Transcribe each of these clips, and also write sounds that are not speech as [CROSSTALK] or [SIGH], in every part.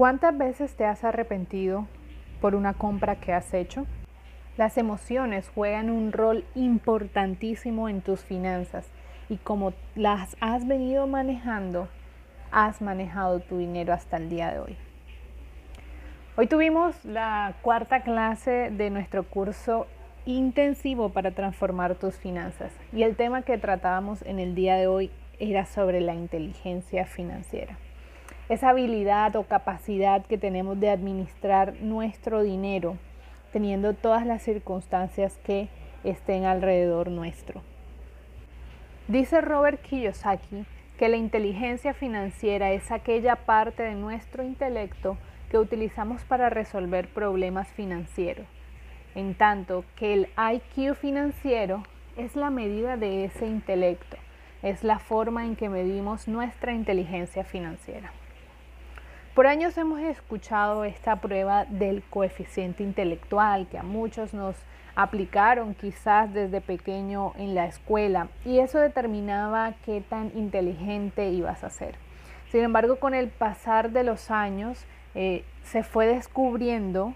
¿Cuántas veces te has arrepentido por una compra que has hecho? Las emociones juegan un rol importantísimo en tus finanzas y como las has venido manejando, has manejado tu dinero hasta el día de hoy. Hoy tuvimos la cuarta clase de nuestro curso intensivo para transformar tus finanzas y el tema que tratábamos en el día de hoy era sobre la inteligencia financiera esa habilidad o capacidad que tenemos de administrar nuestro dinero, teniendo todas las circunstancias que estén alrededor nuestro. Dice Robert Kiyosaki que la inteligencia financiera es aquella parte de nuestro intelecto que utilizamos para resolver problemas financieros, en tanto que el IQ financiero es la medida de ese intelecto, es la forma en que medimos nuestra inteligencia financiera. Por años hemos escuchado esta prueba del coeficiente intelectual que a muchos nos aplicaron quizás desde pequeño en la escuela y eso determinaba qué tan inteligente ibas a ser. Sin embargo, con el pasar de los años eh, se fue descubriendo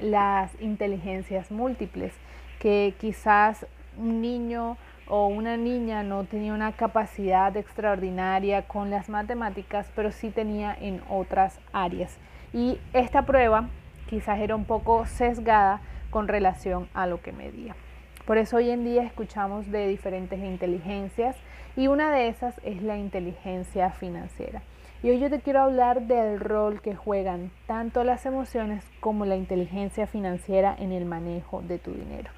las inteligencias múltiples que quizás un niño o una niña no tenía una capacidad extraordinaria con las matemáticas, pero sí tenía en otras áreas. Y esta prueba quizás era un poco sesgada con relación a lo que medía. Por eso hoy en día escuchamos de diferentes inteligencias y una de esas es la inteligencia financiera. Y hoy yo te quiero hablar del rol que juegan tanto las emociones como la inteligencia financiera en el manejo de tu dinero.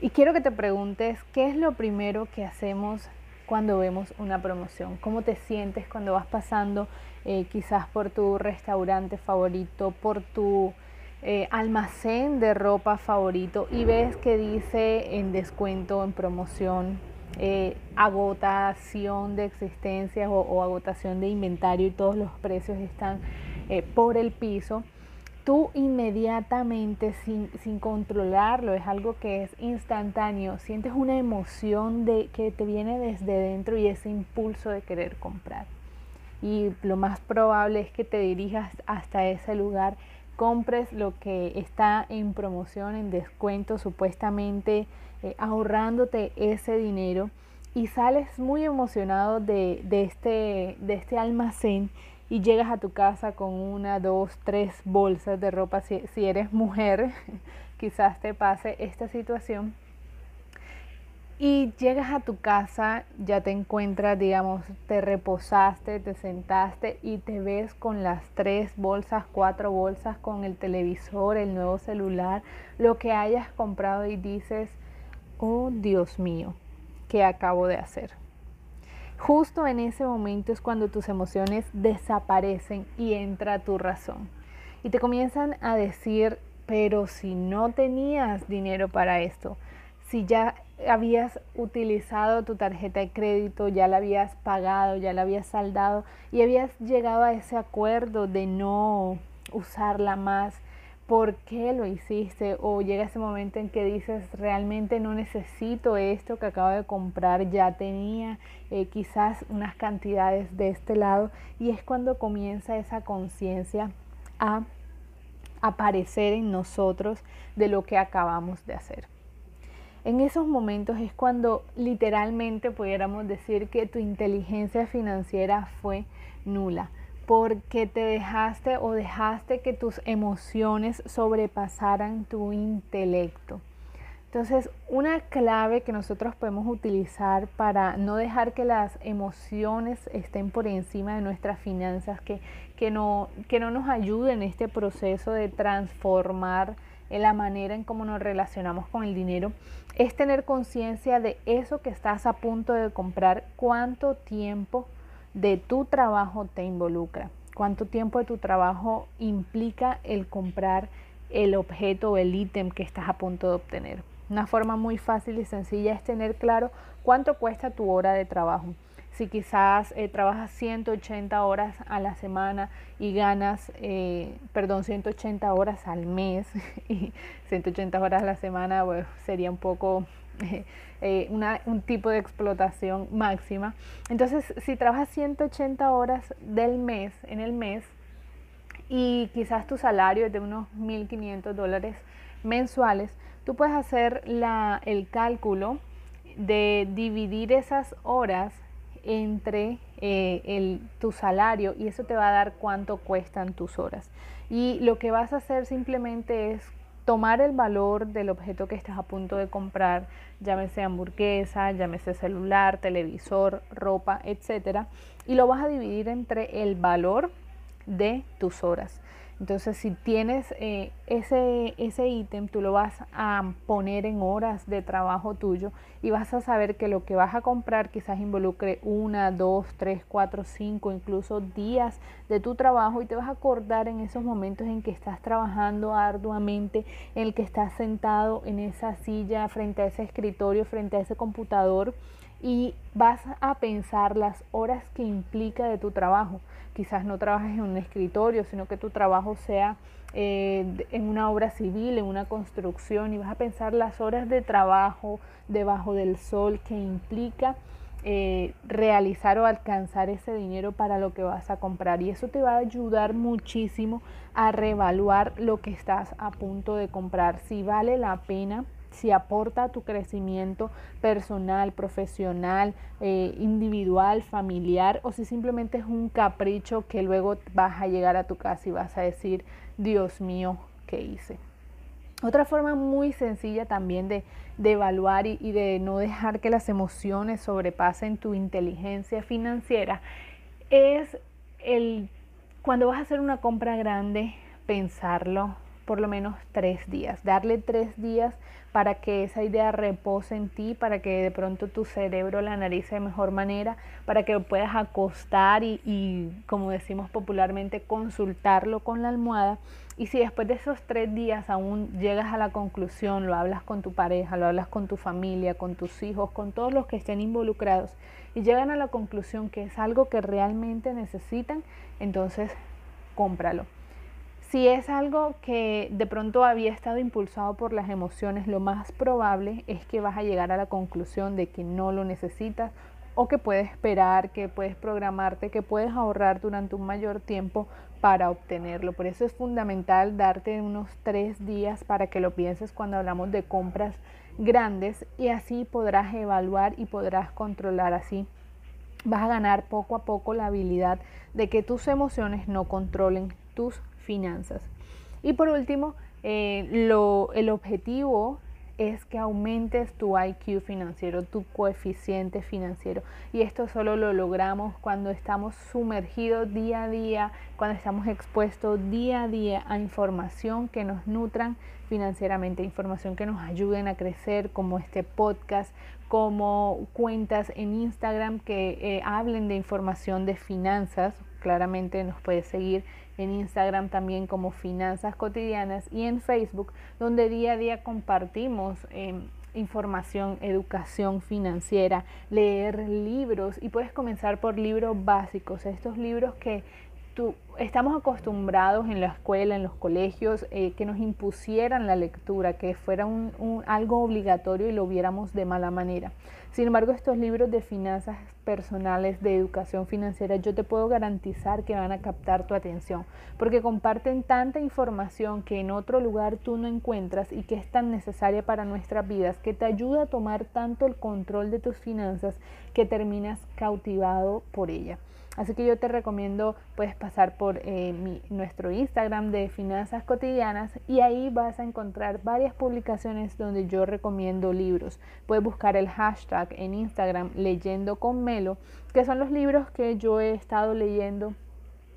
Y quiero que te preguntes, ¿qué es lo primero que hacemos cuando vemos una promoción? ¿Cómo te sientes cuando vas pasando eh, quizás por tu restaurante favorito, por tu eh, almacén de ropa favorito y ves que dice en descuento, en promoción, eh, agotación de existencias o, agotación de inventario y todos los precios están por el piso? Tú inmediatamente, sin, sin, controlarlo, es algo que es instantáneo, sientes una emoción de, que te viene desde dentro y ese impulso de querer comprar. Y lo más probable es que te dirijas hasta ese lugar, compres lo que está en promoción, en descuento, supuestamente eh, ahorrándote ese dinero y sales muy emocionado de, de, este, de este almacén y llegas a tu casa con una, dos, tres bolsas de ropa, si, eres mujer, [LAUGHS] quizás te pase esta situación. Y llegas a tu casa, ya te encuentras, digamos, te reposaste, te sentaste y te ves con las tres bolsas, cuatro bolsas, con el televisor, el nuevo celular, lo que hayas comprado y dices, oh Dios mío, ¿qué acabo de hacer? Justo en ese momento es cuando tus emociones desaparecen y entra tu razón. Y te comienzan a decir, pero si no tenías dinero para esto, si ya habías utilizado tu tarjeta de crédito, ya la habías pagado, ya la habías saldado y habías llegado a ese acuerdo de no usarla más, por qué lo hiciste o llega ese momento en que dices realmente no necesito esto que acabo de comprar, ya tenía eh, quizás unas cantidades de este lado y es cuando comienza esa conciencia a aparecer en nosotros de lo que acabamos de hacer. En esos momentos es cuando literalmente pudiéramos decir que tu inteligencia financiera fue nula porque te dejaste o dejaste que tus emociones sobrepasaran tu intelecto. Entonces, una clave que nosotros podemos utilizar para no dejar que las emociones estén por encima de nuestras finanzas, que, que, no, que no nos ayuden en este proceso de transformar la manera en cómo nos relacionamos con el dinero, es tener conciencia de eso que estás a punto de comprar, cuánto tiempo de tu trabajo te involucra. cuánto tiempo de tu trabajo implica el comprar el objeto o el ítem que estás a punto de obtener. Una forma muy fácil y sencilla es tener claro cuánto cuesta tu hora de trabajo. Si quizás eh, trabajas 180 horas a la semana y ganas, eh, perdón, 180 horas al mes [LAUGHS] y 180 horas a la semana, sería un poco [LAUGHS] eh, un tipo de explotación máxima. Entonces, si trabajas 180 horas del mes, en el mes, y quizás tu salario es de unos 1.500 dólares mensuales, tú puedes hacer el cálculo de dividir esas horas entre eh, tu salario y eso te va a dar cuánto cuestan tus horas. Y lo que vas a hacer simplemente es tomar el valor del objeto que estás a punto de comprar, llámese hamburguesa, llámese celular, televisor, ropa, etcétera, y lo vas a dividir entre el valor de tus horas. Entonces, si tienes eh, ese, ese ítem, tú lo vas a poner en horas de trabajo tuyo y vas a saber que lo que vas a comprar quizás involucre una, dos, tres, cuatro, cinco, incluso días de tu trabajo y te vas a acordar en esos momentos en que estás trabajando arduamente, en el que estás sentado en esa silla frente a ese escritorio, frente a ese computador y vas a pensar las horas que implica de tu trabajo quizás no trabajes en un escritorio, sino que tu trabajo sea eh, en una obra civil, en una construcción, y vas a pensar las horas de trabajo debajo del sol que implica eh, realizar o alcanzar ese dinero para lo que vas a comprar. Y eso te va a ayudar muchísimo a reevaluar lo que estás a punto de comprar, si vale la pena si aporta a tu crecimiento personal, profesional, eh, individual, familiar, o si simplemente es un capricho que luego vas a llegar a tu casa y vas a decir, Dios mío, ¿qué hice? Otra forma muy sencilla también de, evaluar y, y de no dejar que las emociones sobrepasen tu inteligencia financiera es el cuando vas a hacer una compra grande, pensarlo, por lo menos tres días, darle tres días para que esa idea repose en ti, para que de pronto tu cerebro la analice de mejor manera, para que puedas acostar y, y, como decimos popularmente, consultarlo con la almohada. Y si después de esos tres días aún llegas a la conclusión, lo hablas con tu pareja, lo hablas con tu familia, con tus hijos, con todos los que estén involucrados, y llegan a la conclusión que es algo que realmente necesitan, entonces cómpralo. Si es algo que de pronto había estado impulsado por las emociones, lo más probable es que vas a llegar a la conclusión de que no lo necesitas o que puedes esperar, que puedes programarte, que puedes ahorrar durante un mayor tiempo para obtenerlo. Por eso es fundamental darte unos tres días para que lo pienses cuando hablamos de compras grandes y así podrás evaluar y podrás controlar así. Vas a ganar poco a poco la habilidad de que tus emociones no controlen tus finanzas. Y por último, eh, el objetivo es que aumentes tu IQ financiero, tu coeficiente financiero. Y esto solo lo logramos cuando estamos sumergidos día a día, cuando estamos expuestos día a día a información que nos nutran financieramente, información que nos ayuden a crecer, como este podcast, como cuentas en Instagram que eh, hablen de información de finanzas. Claramente nos puedes seguir en Instagram también como Finanzas Cotidianas y en Facebook, donde día a día compartimos em, información, educación financiera, leer libros y puedes comenzar por libros básicos, estos libros que estamos acostumbrados en la escuela, en los colegios, eh, que nos impusieran la lectura, que fuera algo obligatorio y lo viéramos de mala manera. Sin embargo, estos libros de finanzas personales, de educación financiera, yo te puedo garantizar que van a captar tu atención, porque comparten tanta información que en otro lugar tú no encuentras y que es tan necesaria para nuestras vidas, que te ayuda a tomar tanto el control de tus finanzas que terminas cautivado por ella. Así que yo te recomiendo, puedes pasar por eh, nuestro Instagram de Finanzas Cotidianas y ahí vas a encontrar varias publicaciones donde yo recomiendo libros. Puedes buscar el hashtag en Instagram leyendo con Melo, que son los libros que yo he estado leyendo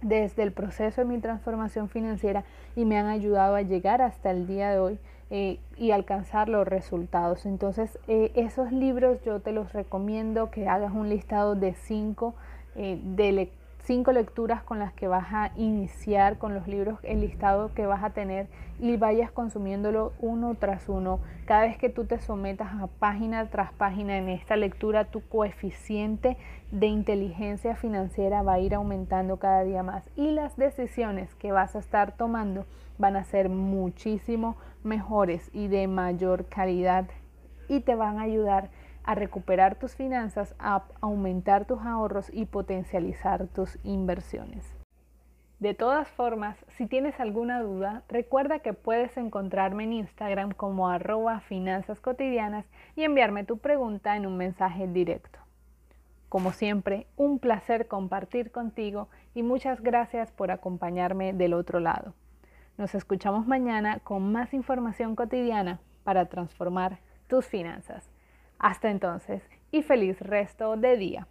desde el proceso de mi transformación financiera y me han ayudado a llegar hasta el día de hoy eh, y alcanzar los resultados. Entonces, eh, esos libros yo te los recomiendo que hagas un listado de cinco eh, de cinco lecturas con las que vas a iniciar, con los libros, el listado que vas a tener y vayas consumiéndolo uno tras uno. Cada vez que tú te sometas a página tras página en esta lectura, tu coeficiente de inteligencia financiera va a ir aumentando cada día más y las decisiones que vas a estar tomando van a ser muchísimo mejores y de mayor calidad y te van a ayudar a recuperar tus finanzas, a aumentar tus ahorros y potencializar tus inversiones. De todas formas, si tienes alguna duda, recuerda que puedes encontrarme en Instagram como arroba finanzas cotidianas y enviarme tu pregunta en un mensaje directo. Como siempre, un placer compartir contigo y muchas gracias por acompañarme del otro lado. Nos escuchamos mañana con más información cotidiana para transformar tus finanzas. Hasta entonces y feliz resto de día.